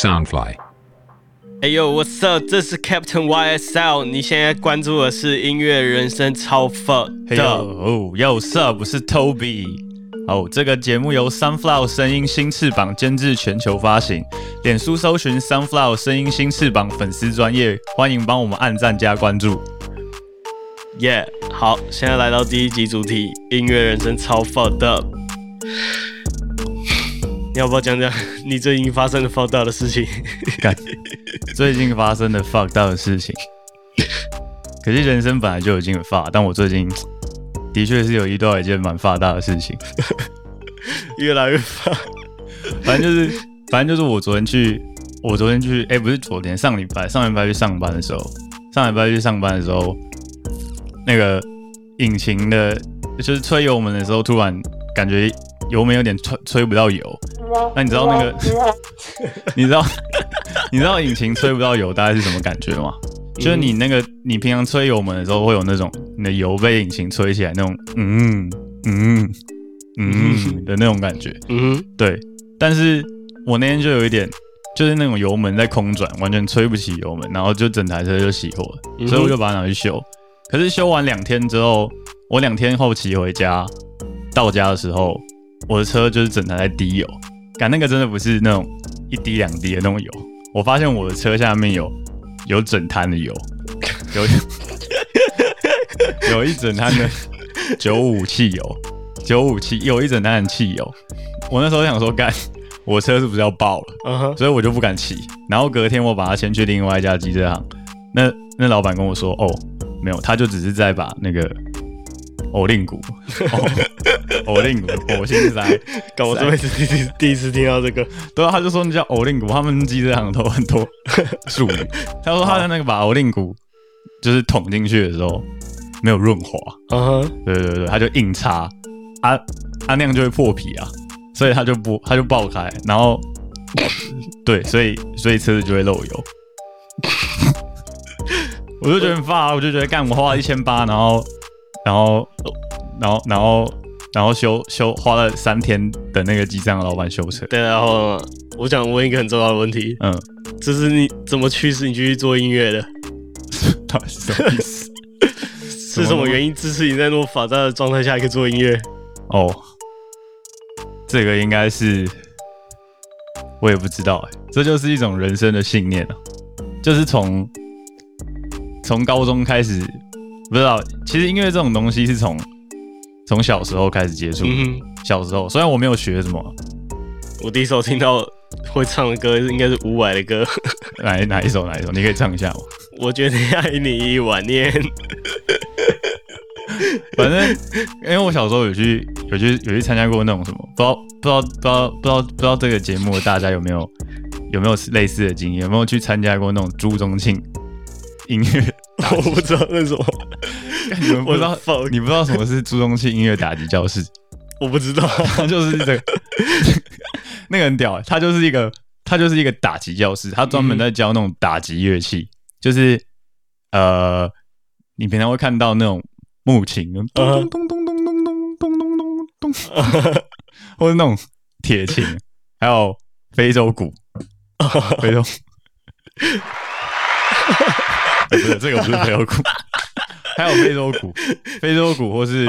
Soundfly。哎呦，What's up？这是 Captain YSL。你现在关注的是音乐人生超 fuck 嘿的。呦哟，Sup，我是 Toby。哦，这个节目由 Sunflower 声音新翅膀监制，全球发行。脸书搜寻 Sunflower 声音新翅膀粉丝专业，欢迎帮我们按赞加关注。耶好，现在来到第一集主题，音乐人生超 fuck 的。你要不要讲讲 你最近发生的 fuck 到的事情？干，最近发生的 fuck 到的事情。可是人生本来就已经很发，但我最近的确是有遇到一件蛮发大的事情。越来越 fuck。反正就是，反正就是我昨天去，我昨天去，哎、不是昨天，上礼拜，上礼拜去上班的时候，上礼拜去上班的时候，那个引擎的，就是吹油门的时候，突然感觉油门有点吹吹不到油。那你知道那个，你知道，你知道引擎吹不到油大概是什么感觉吗？就是你那个，你平常吹油门的时候，会有那种你的油被引擎吹起来那种，嗯嗯嗯的那种感觉。嗯，对，但是我那天就有一点，就是那种油门在空转，完全吹不起油门，然后就整台车就熄火了，嗯所以我就把它拿去修。可是修完两天之后，我两天后骑回家，到家的时候，我的车就是整台在滴油，感那个真的不是那种一滴两滴的那种油，我发现我的车下面有有整摊的油，有 有一整摊的九五汽油，九五汽有一整摊的汽油。我那时候想说，干，我车是不是要爆了？所以我就不敢骑。然后隔天我把它牵去另外一家机车行，那那老板跟我说，哦，没有，他就只是在把那个偶令骨，偶令骨火星塞，干我这辈子第第第一次听到这个。对啊，他就说那叫偶令骨，他们机车行都很多术语。他说他的那个把偶令骨就是捅进去的时候没有润滑，嗯哼，对对对，他就硬插，啊啊那样就会破皮啊，所以他就不他就爆开，然后 对，所以所以车子就会漏油。我就觉得很发，我就觉得干，我花了一千八，然后然后然后然后然后修修花了三天等那个机上的老板修车，对，然后我想问一个很重要的问题，嗯，就是你怎么驱使你继续做音乐的？到底是什么意思？是什么原因支持你在那么法大的状态下可以做音乐？哦，这个应该是我也不知道哎，这就是一种人生的信念啊，就是从从高中开始，不知道，其实音乐这种东西是从从小时候开始接触，嗯哼，小时候虽然我没有学什么，我第一首听到会唱的歌应该是伍佰的歌，哪一哪一首哪一首，你可以唱一下吗？我决定爱你一万年。反正因为我小时候有去有去有去参加过那种什么，不知道不知道不知道不知道不知道这个节目大家有没有有没有类似的经验？有没有去参加过那种朱宗庆音乐？我不知道那是什么，你们不知道你不知道什么是朱宗庆音乐打击教室？我不知道。他就是这个 那个很屌欸，他就是一个他就是一个打击教室，他专门在教那种打击乐器，就是呃，你平常会看到那种木琴，咚咚咚咚咚咚咚咚咚咚咚，或者那种铁琴，还有非洲鼓，非洲。欸不是这个不是非洲鼓，还有非洲鼓，非洲鼓或是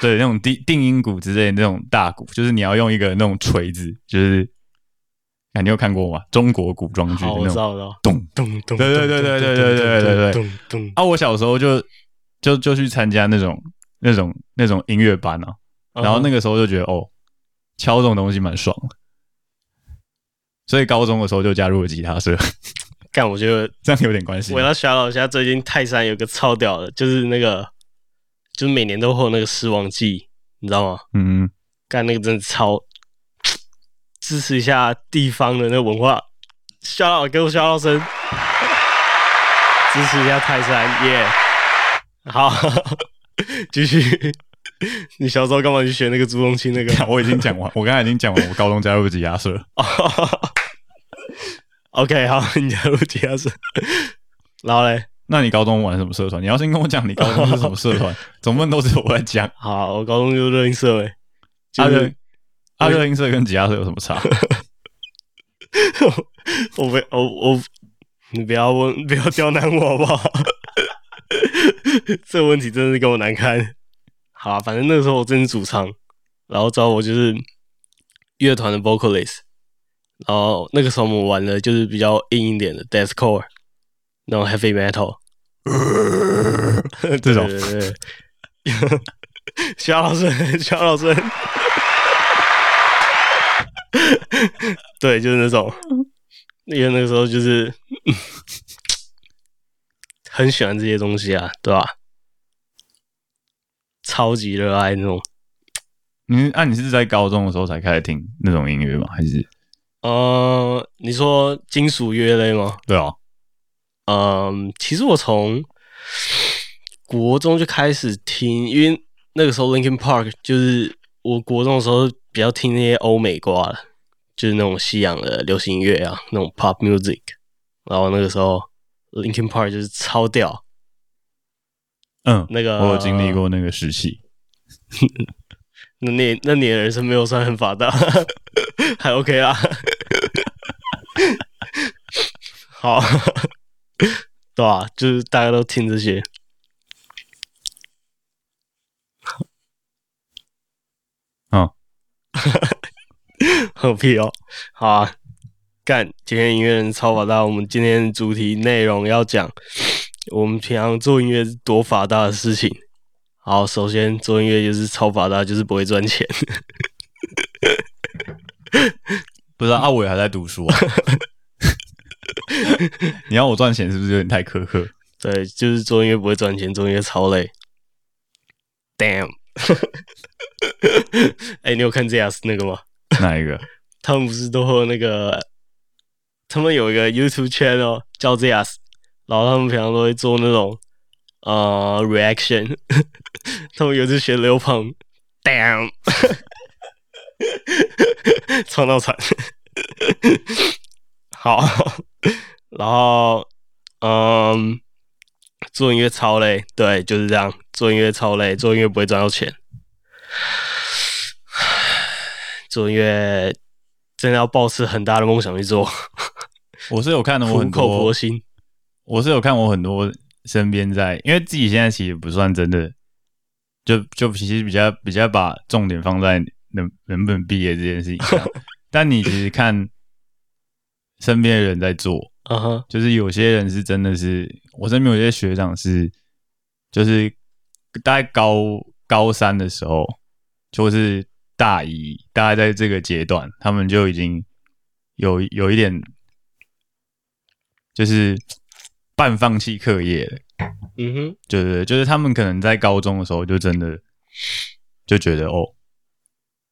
对那种定定音鼓之类的那种大鼓，就是你要用一个那种锤子，就是，啊，你有看过吗？中国古装剧那种。咚咚咚，对对对对对对对对对咚咚。啊！我小时候就就就去参加那种那种那种音乐班啊，然后那个个时候就觉得哦，敲这种东西蛮爽的，所以高中的时候就加入了吉他社，干，我觉得这样有点关系吗。我要小老一下，最近泰山有个超屌的，就是那个，就是每年都会有那个失望季，你知道吗？嗯，干那个真的超支持一下地方的那个文化，小老给我小老声，支持一下泰山耶好，继续。你小时候干嘛去学那个朱宗庆那个？我已经讲完，我刚才已经讲完，我高中加入吉亚社了。OK，好，你加入吉他社，然后嘞，那你高中玩什么社团？你要先跟我讲你高中是什么社团，总不能都是我在讲。好，我高中就热音社诶，就是阿热阿热音社跟吉他社有什么差？我不，我我，你不要问，不要刁难我好不好？这个问题真的是给我难堪。好、啊，反正那个时候我真是主唱，然后找我就是乐团的 vocalist，然后那个时候我们玩的就是比较硬一点的 deathcore，那种 heavy metal，这种。对对对，肖 老师，小老师，对，就是那种，因为那个时候就是很喜欢这些东西啊，对吧？超级热爱那种，你啊，你是在高中的时候才开始听那种音乐吗？还是呃，你说金属乐类吗？对啊？嗯，其实我从国中就开始听，因为那个时候 Linkin Park 就是我国中的时候比较听那些欧美挂的，就是那种西洋的流行音乐啊，那种 pop music。然后那个时候 Linkin Park 就是超屌，嗯，那个我有经历过那个时期。那你那你的人生没有算很发达，还 OK 啦。好，对啊，就是大家都听这些。嗯，何必哦。好啊，干！今天音乐人超法大，我们今天主题内容要讲我们平常做音乐是多法大的事情。好，首先做音乐就是超法大，就是不会赚钱。不是啊，阿伟还在读书啊。你要我赚钱是不是有点太苛刻？对，就是做音乐不会赚钱，做音乐超累。Damn！哎、你有看 ZS 那个吗？哪一个？他们不是都会有那个，他们有一个 YouTube channel 叫 ZS，然后他们平常都会做那种呃 reaction，他们有次学刘鹏，Damn！创到惨。好，然后嗯，做音乐超累，对，就是这样，做音乐超累，做音乐不会赚到钱。做音乐真的要抱持很大的梦想去做，我是有看的，我很苦口婆多，心。我是有看我很多身边在，因为自己现在其实不算真的，就就其实比较比较把重点放在能能不能毕业这件事情上，但你其实看身边的人在做，就是有些人是真的是，我身边有些学长是，就是大概高高三的时候，就是大一，大概在这个阶段，他们就已经有有一点，就是半放弃课业了。嗯哼，对对对，就是他们可能在高中的时候就真的就觉得哦，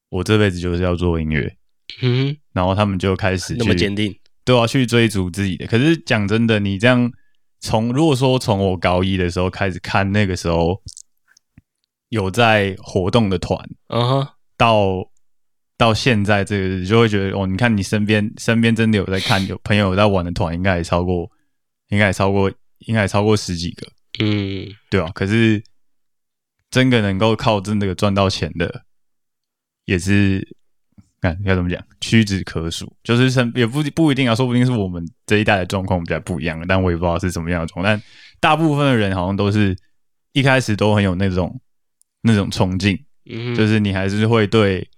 我这辈子就是要做音乐，嗯，然后他们就开始那么坚定。都要去追逐自己的。可是讲真的，你这样从如果说从我高一的时候开始看，那个时候有在活动的团，嗯哼，到到现在这个，就会觉得哦，你看你身边身边真的有在看，有朋友有在玩的团，应该也超过，应该也超过，应该也超过十几个，嗯。对啊、可是真的能够靠真的赚到钱的，也是。看该怎么讲，屈指可数。就是身也不不一定啊，说不定是我们这一代的状况比较不一样，但我也不知道是什么样的状况。但大部分的人好像都是一开始都很有那种那种冲劲，嗯，就是你还是会对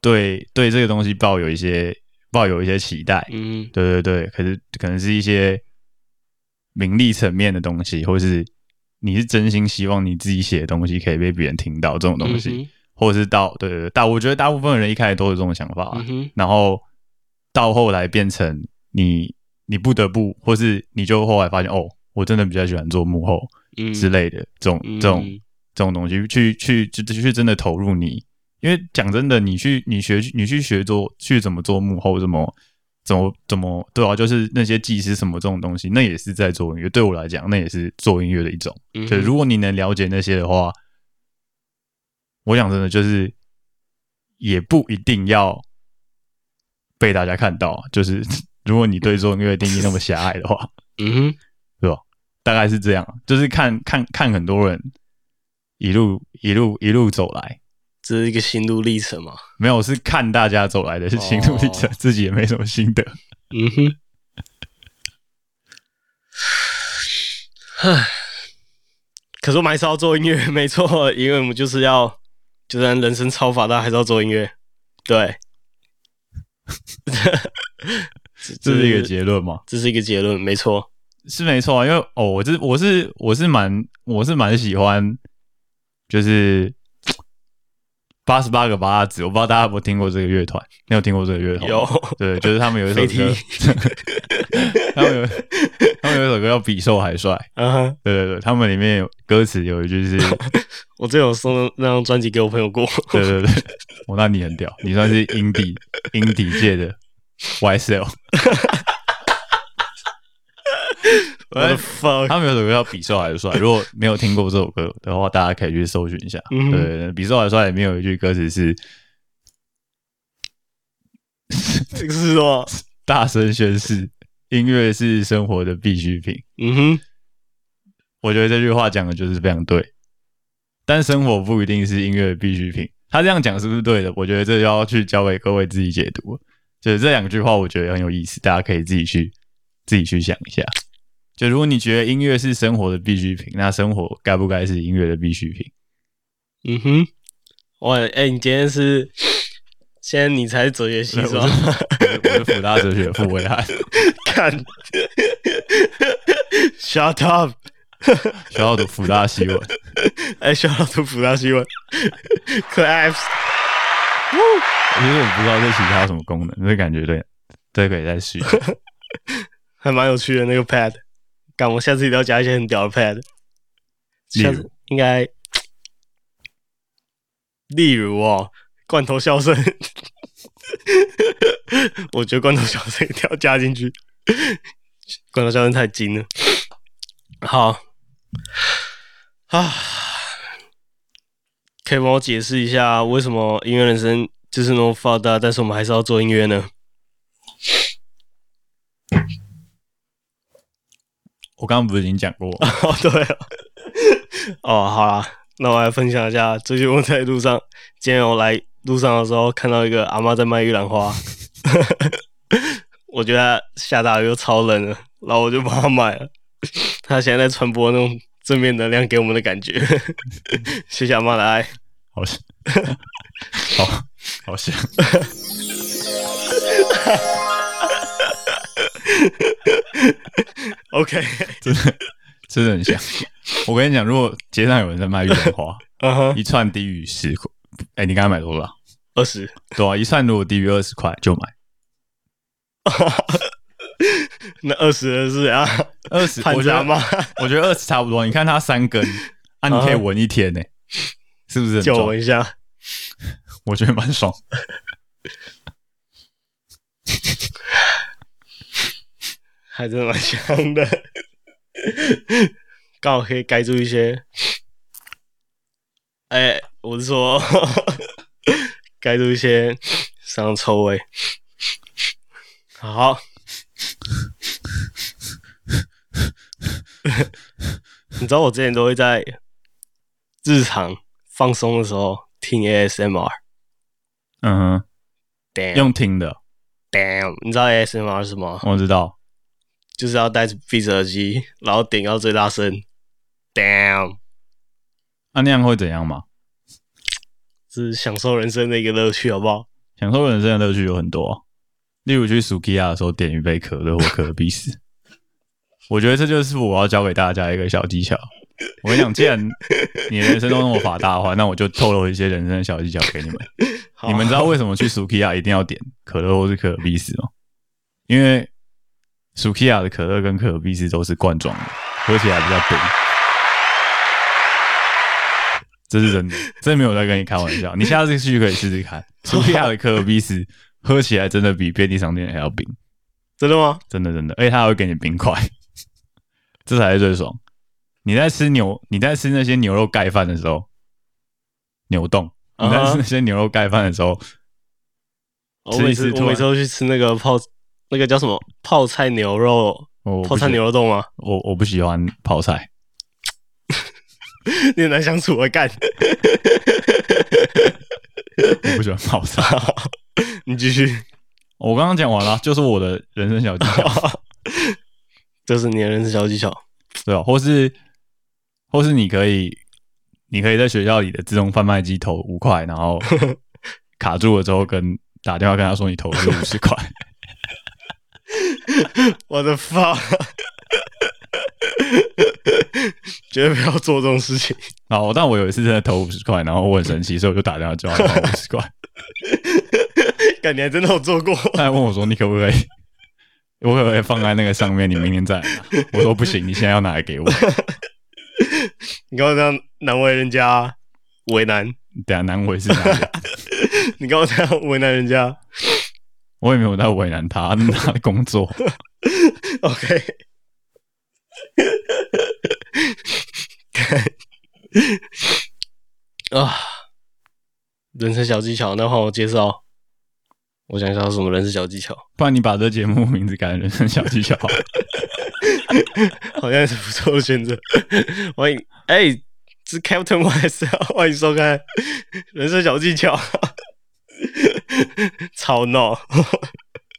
对对这个东西抱有一些抱有一些期待。嗯对对对，可是可能是一些名利层面的东西，或是你是真心希望你自己写的东西可以被别人听到这种东西，或者是到对对对大，我觉得大部分人一开始都有这种想法啊、嗯，然后到后来变成你你不得不，或是你就后来发现哦，我真的比较喜欢做幕后嗯。之类的这种、嗯。这种这种东西，去去去去真的投入你，因为讲真的，你去你学你去学做去怎么做幕后，怎么怎么怎么对啊，就是那些技师什么这种东西，那也是在做音乐。对我来讲，那也是做音乐的一种。嗯哼。就如果你能了解那些的话，我讲真的，就是也不一定要被大家看到啊。就是 如果你对做音乐的定义那么狭隘的话，嗯哼，大概是这样。就是看看看很多人一路一路一路走来，这是一个心路历程嘛。没有是看大家走来的是心路历程，哦自己也没什么心得。嗯哼，唉，可是我们还是要做音乐，没错，因为我们就是要，就算人生超发达，还是要做音乐。对，这是一个结论吗？这是一个结论，没错。是没错啊，因为哦，我这我是我是蛮我是蛮喜欢，就是八十八个八子，我不知道大家有没有听过这个乐团？你有听过这个乐团？有，对，就是他们有一首歌，他们有他们有一首歌叫《比瘦还帅》，嗯哼，对对对，他们里面有歌词有一句是，我之前有送那张专辑给我朋友过。对对对，我那你很屌，你算是音底 音底界的 YSL。What the fuck？他们有首歌叫《比瘦还帅》，如果没有听过这首歌的话，大家可以去搜寻一下。对比瘦还帅里面有一句歌词是这 个是什么？“大声宣誓，音乐是生活的必需品嗯哼，”。我觉得这句话讲的就是非常对，但生活不一定是音乐的必需品。他这样讲是不是对的？我觉得这就要去交给各位自己解读。就是这两句话，我觉得很有意思，大家可以自己去自己去想一下。就如果你觉得音乐是生活的必需品，那生活该不该是音乐的必需品？嗯哼，哇，哎、你今天是，现在你才是哲学系是吧？我是我是福大哲学的傅维汉，看，shut up，学校读福大新闻。哎，小老图福大新闻，claps，其实我不知道这其他有什么功能，这感觉对，这可以再试一下。还蛮有趣的那个 pad，干，我下次一定要加一些很屌的 pad，下次应该，例如哦，罐头笑声，我觉得罐头笑声一定要加进去，罐头笑声太精了。好。啊，可以帮我解释一下为什么音乐人生就是那么发达，但是我们还是要做音乐呢？我刚刚不是已经讲过吗？哦，对了，哦，好啦，那我来分享一下，最近我在路上，今天我来路上的时候看到一个阿妈在卖玉兰花，我觉得下大雨又超冷了，然后我就帮她买了。她现在在传播那种正面能量给我们的感觉，谢谢阿妈的爱。好像，好，好像。OK，真的真的很像。我跟你讲，如果街上有人在卖玉兰花，一串低于十块，哎、你刚才买多少？二十，对啊，一串如果低于二十块就买。那二十的是啊，二十，潘我觉得家妈我觉得二十差不多。你看它三根，啊，你可以闻一天呢、是不是很救壮我一下。我觉得蛮爽。还真的蛮香的，刚好可以盖住一些。哎、我是说 盖住一些上臭味。好，你知道我之前都会在日常放松的时候听 ASMR。嗯哼，Damn，用听的，Damn，你知道 ASMR 是什么？我知道。就是要戴着闭着耳机，然后点到最大声。Damn，那、那样会怎样吗？是享受人生的一个乐趣，好不好？享受人生的乐趣有很多啊、例如去 Sukiya 的时候点一杯可乐或可乐必死。我觉得这就是我要教给大家一个小技巧。我跟你讲，既然你人生都那么法大的话，那我就透露一些人生的小技巧给你们。你们知道为什么去 Sukiya 一定要点可乐或是可乐必死吗？因为 Sukiya 的可乐跟可乐必死都是罐装的，喝起来比较冰。这是真的，真没有在跟你开玩笑。你下次去可以试试看，Sukiya 的可乐必死喝起来真的比便利商店还要冰，真的吗？真的真的，而且它还会给你冰块，这才是最爽。你在吃牛，你在吃那些牛肉盖饭的时候，牛冻；你在吃那些牛肉盖饭的时候，我每次吃一次我每次都去吃那个泡那个叫什么泡菜牛肉，我泡菜牛肉冻吗？我我不喜欢泡菜，你很难相处啊，干。我不喜欢泡菜。你继续，我刚刚讲完了，就是我的人生小技巧，这是你的人生小技巧。对吧？或是或是你可以，你可以在学校里的自动贩卖机投五块，然后卡住了之后跟打电话跟他说你投了五十块。我的发，绝对不要做这种事情。好，但我有一次真的投五十块，然后我很生气，所以我就打电话叫他投五十块。感觉还真的有做过。他还问我说：“你可不可以，我可不可以放在那个上面？你明天再来拿？”我说：“不行，你现在要拿来给我。你刚刚这样难为人家，为难。等下难为是哪里？你刚刚这样为难人家我也没有在为难他，那是他的工作。OK。啊，人生小技巧，那换我介绍。我想一下有什么人生小技巧，不然你把这节目名字改成人生小技巧好 像是不错的选择。欢迎，哎、这是 Captain West，欢迎收看人生小技巧。吵闹，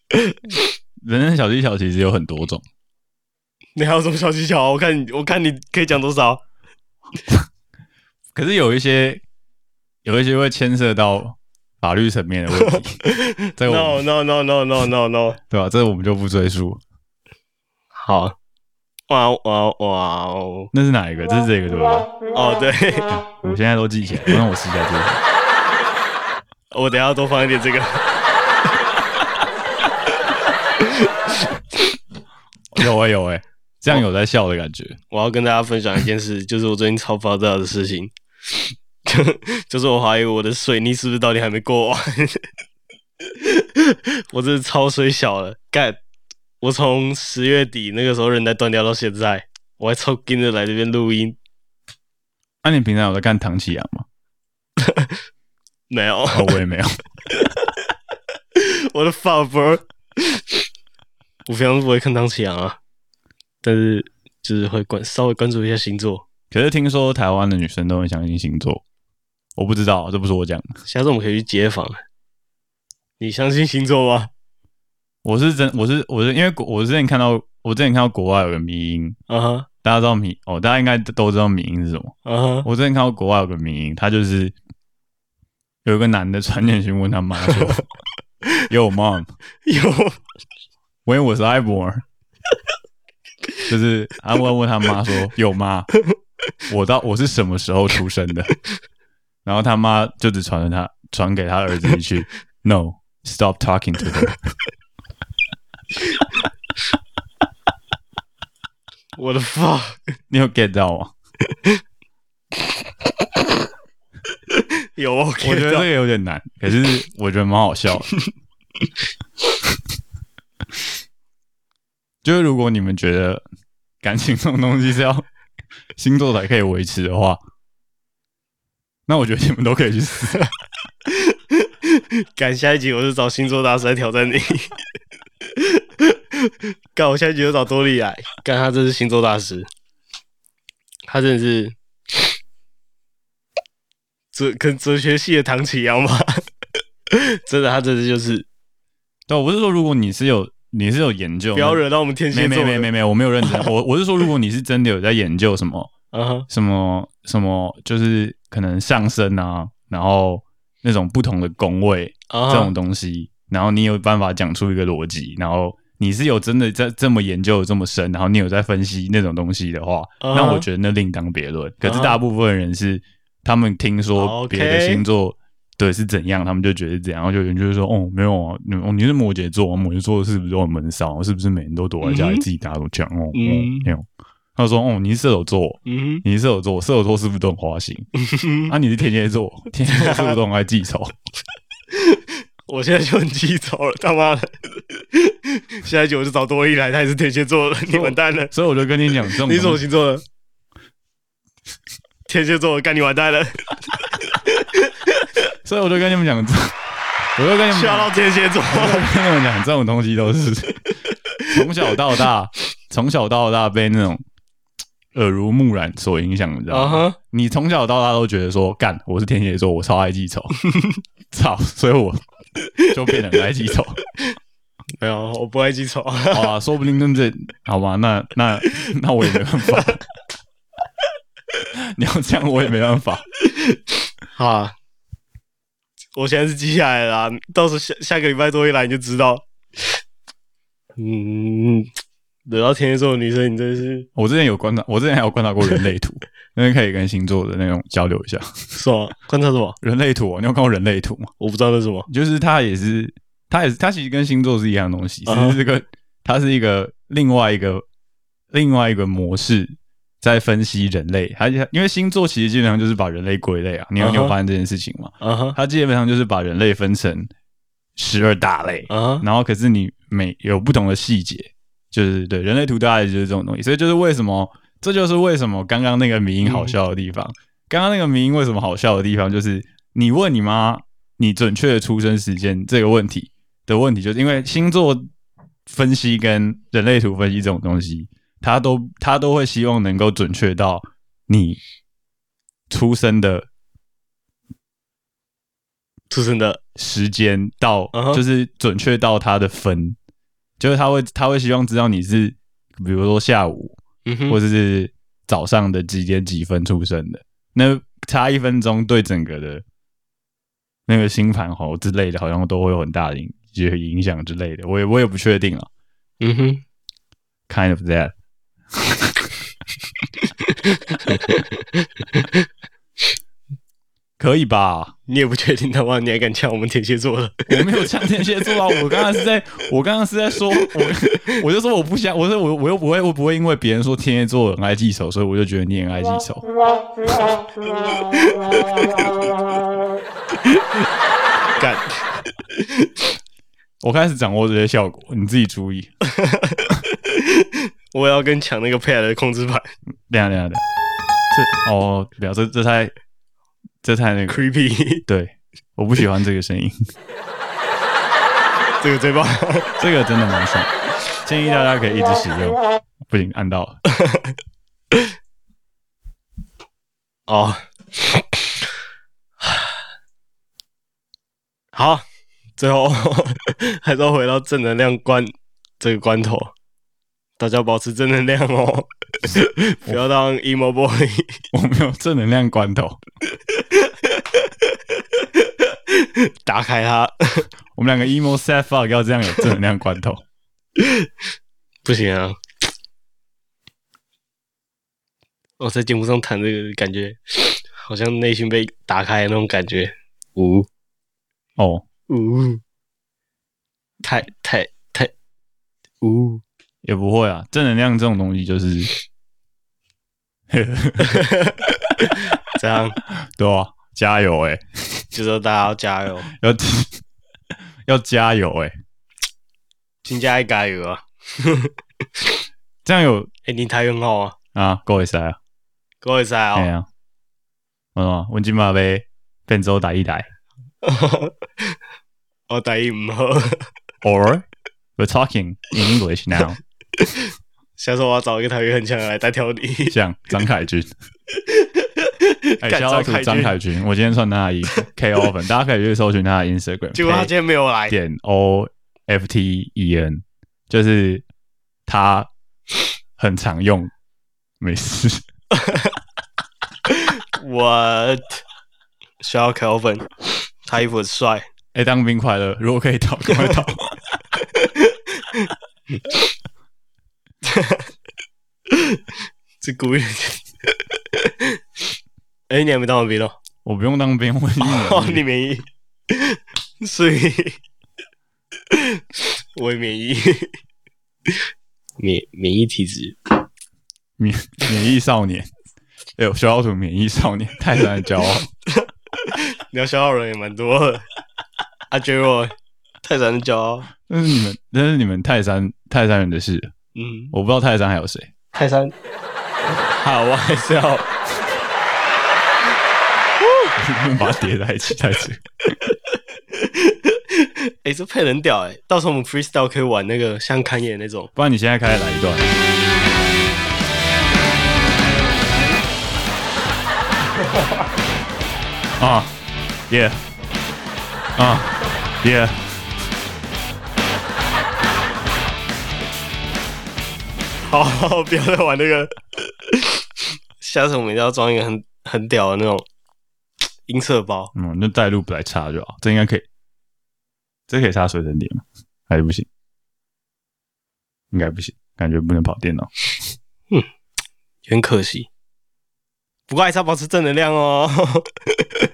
人生小技巧其实有很多种，你还有什么小技巧？我看你，我看你可以讲多少？可是有一些有一些会牵涉到法律层面的问题，这个我 No 们 no no no no no no。对吧？这个我们就不追溯。好，哇哇哇哦！那是哪一个？这是这个对不对？哦，对，我现在都记起来，我让我试一下这个。我等一下多放一点这个。有哎、有哎、这样有在笑的感觉。我要跟大家分享一件事，就是我最近超爆炸的事情，就 就是我怀疑我的水逆是不是到底还没过完。我真的超水小了，干！我从十月底那个时候韧带断掉到现在，我还超跟着来这边录音，那、你平常有在看唐启阳吗？没有，哦，我也没有。我的 fuck bro，我平常不会看唐启阳啊，但是就是会关稍微关注一下星座。可是听说台湾的女生都很相信星座，我不知道，这不是我讲的。下次我们可以去街访。你相信星座吗？我是真，我是我是因为我之前看到，我之前看到国外有个迷音，啊哈，大家知道迷哦，大家应该都知道迷音是什么。啊哈，我之前看到国外有个迷音，他就是有一个男的传简讯问他妈说：“Yo mom, 有 when was I born？” 就是他问问他妈说：“有 妈，我到我是什么时候出生的？” 然后他妈就只传了他传给他儿子一句：“No, stop talking to her。我的 fuck，” 你有 get 到吗？有我我觉得这个有点难，可是我觉得蛮好笑的。就是如果你们觉得感情这种东西是要星座才可以维持的话，那我觉得你们都可以去死。赶下一集我就找星座大师来挑战你。干，我下一集就找多利来，干他这是星座大师，他真的是哲跟哲学系的唐启阳吧？真的，他真的就是对，我不是说如果你是有你是有研究，不要惹到我们天蝎没座。没没没没，我没有认真。我我是说，如果你是真的有在研究什么 什么什么，就是可能上升啊，然后那种不同的宫位，啊这种东西，然后你有办法讲出一个逻辑，然后你是有真的在这么研究得这么深，然后你有在分析那种东西的话，那我觉得那另当别论。可是大部分人是他们听说别的星座对是怎样，他们就觉得是怎样，然后就有人就是说哦没有啊，你哦你是摩羯座，摩羯座是不是都很闷骚？是不是每人都躲在家里自己打手枪？哦，没有。他说哦你是射手座，嗯你是射手座，射手座是不是都很花心？哼，啊你是天蝎座，天蝎座是不是都很爱记仇？我现在就很记仇了，他妈的！现在就我就找多一来，他也是天蝎座的，你完蛋了。所以我就跟你讲，这种你什么星座的？天蝎座的，干你完蛋了！所以我就跟你们讲，我就跟你们讲，到天蝎座，我就跟你们讲，这种东西都是 从小到大，从小到大被那种耳濡目染所影响，你知道吗？你从小到大都觉得说，干，我是天蝎座，我超爱记仇，操，所以我就变得很爱记仇。没有，我不爱记仇。好啊，说不定真的好吧，那那那我也没办法。你要这样，我也没办法。好啊，我现在是记下来了啊，到时候下下个礼拜多一来你就知道。嗯，惹到天蝎座的女生，你真是我之前有观察，我之前还有观察过人类图，因为可以跟星座的那种交流一下。是吗？观察什么？人类图哦，你有看过人类图吗？我不知道那是什么。就是它也是，它也是，它其实跟星座是一样的东西，只是这个它是一个另外一个另外一个模式在分析人类。它因为星座其实基本上就是把人类归类啊，你有你有发现这件事情吗？它基本上就是把人类分成十二大类，然后可是你每有不同的细节，就是对人类图大概就是这种东西，所以就是为什么，这就是为什么刚刚那个迷音好笑的地方。刚刚那个迷音为什么好笑的地方，就是你问你妈你准确的出生时间这个问题的问题，就是因为星座分析跟人类图分析这种东西，它都他都会希望能够准确到你出生的出生的时间到就是准确到他的分，就是他会他会希望知道你是比如说下午或者是早上的几点几分出生的，那差一分钟对整个的那个星盘猴之类的，好像都会有很大的影就是影响之类的，我也我也不确定啊。嗯哼，，kind of that。可以吧？你也不确定的话，你还敢呛我们天蝎座的？我没有呛天蝎座啊！我刚刚是在，我刚刚是在说，我我就说我不想，我说我我又不会，我不会因为别人说天蝎座很爱记仇，所以我就觉得你很爱记仇。干，我开始掌握这些效果，你自己注意。我也要跟抢那个 pad 的控制盘等一下等一下等下，这哦，不要，这这太这太那个，，creepy，对，我不喜欢这个声音，这个最棒。这个真的蛮爽，建议大家可以一直使用。不行，按到了。哦，好，最后还是要回到正能量关这个关头，大家保持正能量哦，不要当 emo boy。我没有正能量罐头，打开它，我们两个 emo sad fuck 要这样有正能量罐头。不行啊！我在节目上谈这个，感觉好像内心被打开的那种感觉。呜哦，呜，太太太，呜，也不会啊，正能量这种东西就是，这样对啊，加油哎、就说大家要加油，要要加油哎、请加一加油啊！这样有哎、你台语很好啊，啊，够会使啊，各位在哦。哎呀，哦，阮今嘛要变做打一台我 台语唔好，，or we're talking in English now，下次我要找一个台语很强的来代挑你。像张凯军。哎，干小老土张凯军，我今天穿他的衣服，KO 粉，大家可以去搜寻他的 Instagram，结果他今天没有来，点 O F T E N，就是他很常用，没事。我需要 Kelvin，他衣服很帅。哎、当兵快乐！如果可以逃，赶快逃。这故意。哎、你还没当完兵哦？我不用当兵，我已经哦，免疫你免疫，所以我也免疫，免免疫体质。免免疫少年。哎呦，小老土免疫少年，泰山的骄傲。你要消耗人也蛮多的。阿杰若泰山的骄傲，那是你们，那是你们泰山泰山人的事。嗯，我不知道泰山还有谁。泰山。好，我还是要 把它叠在一起，太扯。哎、这配很屌哎、到时候我们 freestyle 可以玩那个像看野那种。不然你现在开始来一段。啊，耶！啊，Yeah，好，好不要再玩那个。下次我们一定要装一个很很屌的那种音色包。嗯，那带路不来插就好，这应该可以。这可以插随身碟吗？还是不行？应该不行，感觉不能跑电脑。嗯很可惜。不过还是要保持正能量哦。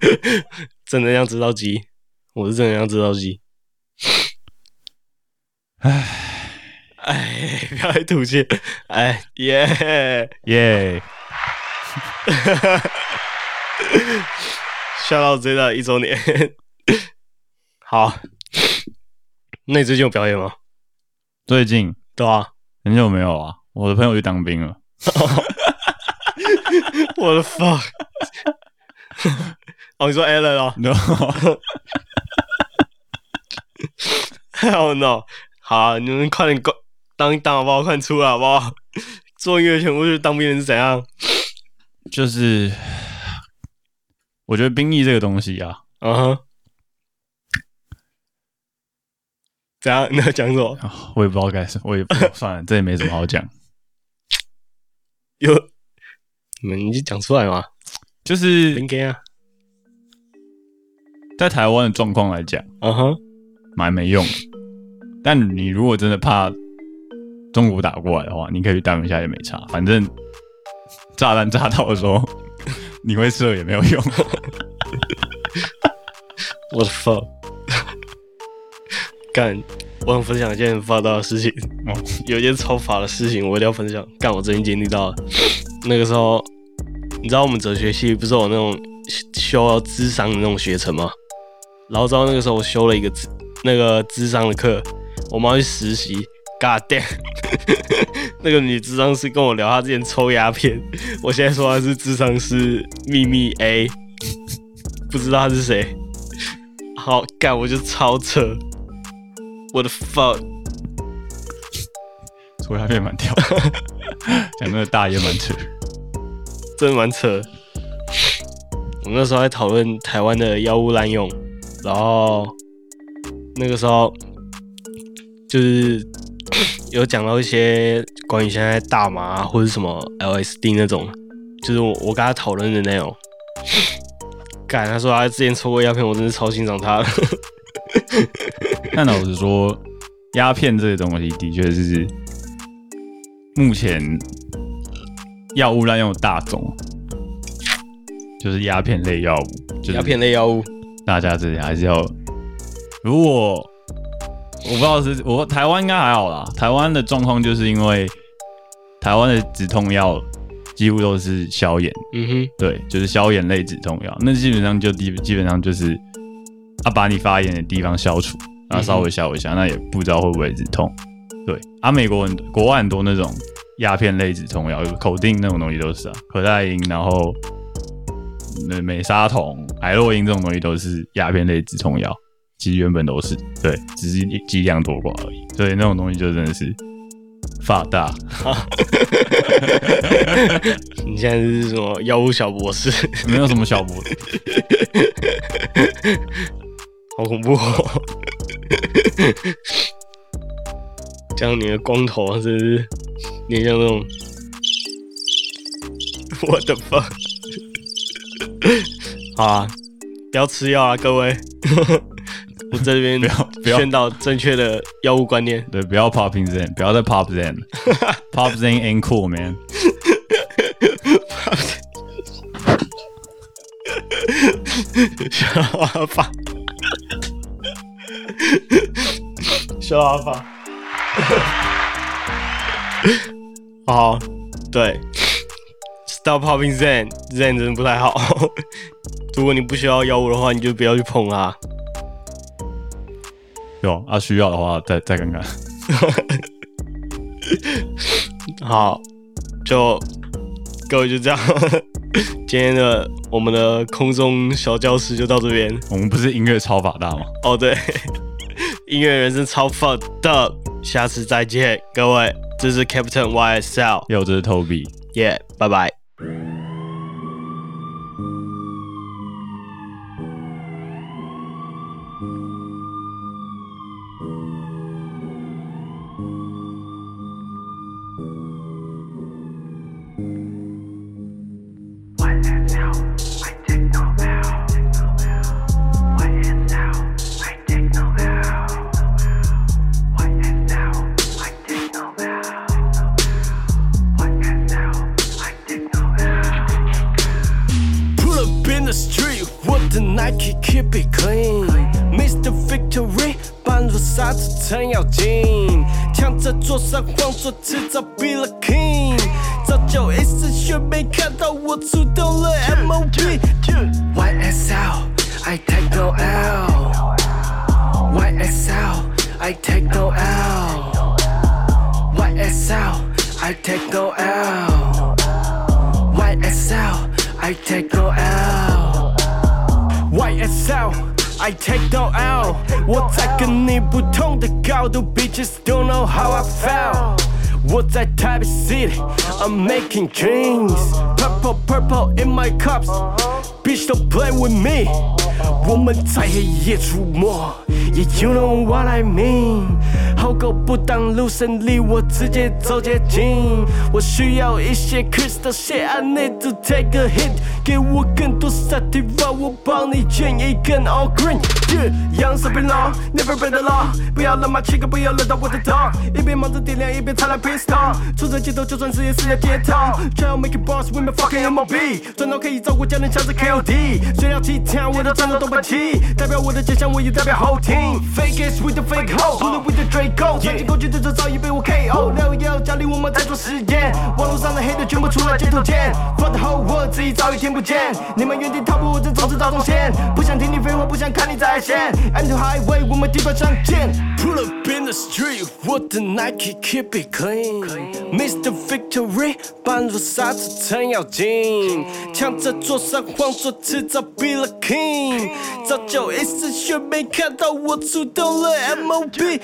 正能量制造机，我是正能量制造机。唉，哎，不要再吐气。哎，耶耶，笑到追到一周年。好，那你最近有表演吗？最近对啊，很久没有啊，我的朋友去当兵了。我的 fuck！哦，你说 Allen 哦 No，？Hell no！好、啊，你们快点过当一当好不好？快点出来好不好？做音乐全部去当兵人是怎样？就是我觉得兵役这个东西啊，嗯哼，怎样？你要讲什么？啊我也不知道该什么，我也不 算了，这也没什么好讲。有你们你就讲出来嘛？就是应该啊。在台湾的状况来讲，嗯哼，蛮没用。但你如果真的怕中午打过来的话，你可以去当一下也没差，反正炸弹炸到的时候，你会射也没有用。我的 fuck！干，我想分享一件很发达的事情。哦，有一件超法的事情，我一定要分享。干，我最近经历到的那个时候，你知道我们哲学系不是有那种修要智商的那种学程吗？然后知道那个时候我修了一个智那个智商的课，我们要去实习。God damn！那个女智商师跟我聊她之前抽鸦片，我现在说她是智商师秘密 A，不知道她是谁。好干，我就超扯，我的 fuck！抽鸦片蛮屌的，讲那个大爷蛮扯。真的蛮扯。我们那时候在讨论台湾的药物滥用，然后那个时候就是 有讲到一些关于现在大麻或者什么 LSD 那种，就是我我跟他讨论的内容。干，他说他之前抽过鸦片，我真是超欣赏他的。但老实说，鸦片这个东西的确是目前药物滥用的大宗，就是鸦片类药物。就是鸦片类药物，大家这里还是要，如果我不知道是我台湾应该还好啦，台湾的状况就是因为台湾的止痛药几乎都是消炎，嗯哼，对，就是消炎类止痛药，那基本上就基基本上就是啊把你发炎的地方消除，然后稍微消一下，那也不知道会不会止痛。对，啊，美国很国外很多那种鸦片类止痛药，口定那种东西都是啊，可待因，然后那美沙酮、海洛因这种东西都是鸦片类止痛药，其实原本都是对，只是剂量多寡而已。所以那种东西就真的是发大。你现在是什么药物小博士？没有什么小博士，好恐怖、哦！这样你的光头是不是有点像那种我的 fuck！好啊，不要吃药啊，各位！这边不要不要宣导正确的药物观念。对，不要 popping zen，不要再 pop zen，pop zen ain't cool man。小阿法，小阿法。好，对，Stop popping Zen，Zen 真的不太好。如果你不需要药物的话，你就不要去碰它。有啊，需要的话再再看看。好，就各位就这样，今天的我们的空中小教室就到这边。我们不是音乐超法大吗？哦，对，音乐人生超 up，下次再见，各位，这是 Captain YSL，又，这是 Toby。耶，拜拜。I take no L。YSL I take no L。YSL I take no L。我在跟你不同的高度，Bitches don't know how I felt。我在台北 City，I'm making dreams，purple purple in my cups，bitch don't play with me。 我们在黑夜出没，Yeah you know what I mean。好狗不挡路，胜利我直接走捷径。我需要一些 crystal shit，I need to take a hit。给我更多 sativa，我帮你建一根 all green。Yeah，young s u b e long，never break the law。不要让马七哥，不要惹到我的头。一边忙着点亮，一边擦亮 pistol。出在街头，就算是也是要街头。Try to make it boss，women fucking MOB。赚到可以照顾家人，像是 KOD。虽然其他我的战斗都不齐，代表我的家乡，我也代表 whole team。Fake is with the fake it with the Draco。曾经过去的这早已被我 KO。我们在做实验，网络上的黑的全部出来街头见。Fuck the whole world，自己早已听不见。你们原地踏步，我正走着大中线。不想听你废话，不想看你在线。The highway，我们地板上见。Pull up in the street，我的 Nike keep it clean。Mr. Victory，般若沙子程咬金，抢着坐上晃作迟早 be the king。早就一丝血没看到我出动了 MOB。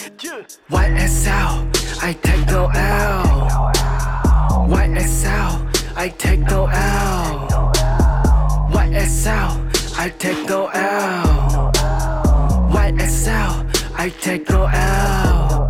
I take no L。YSL I take no L。YSL I take no L。YSL I take no L。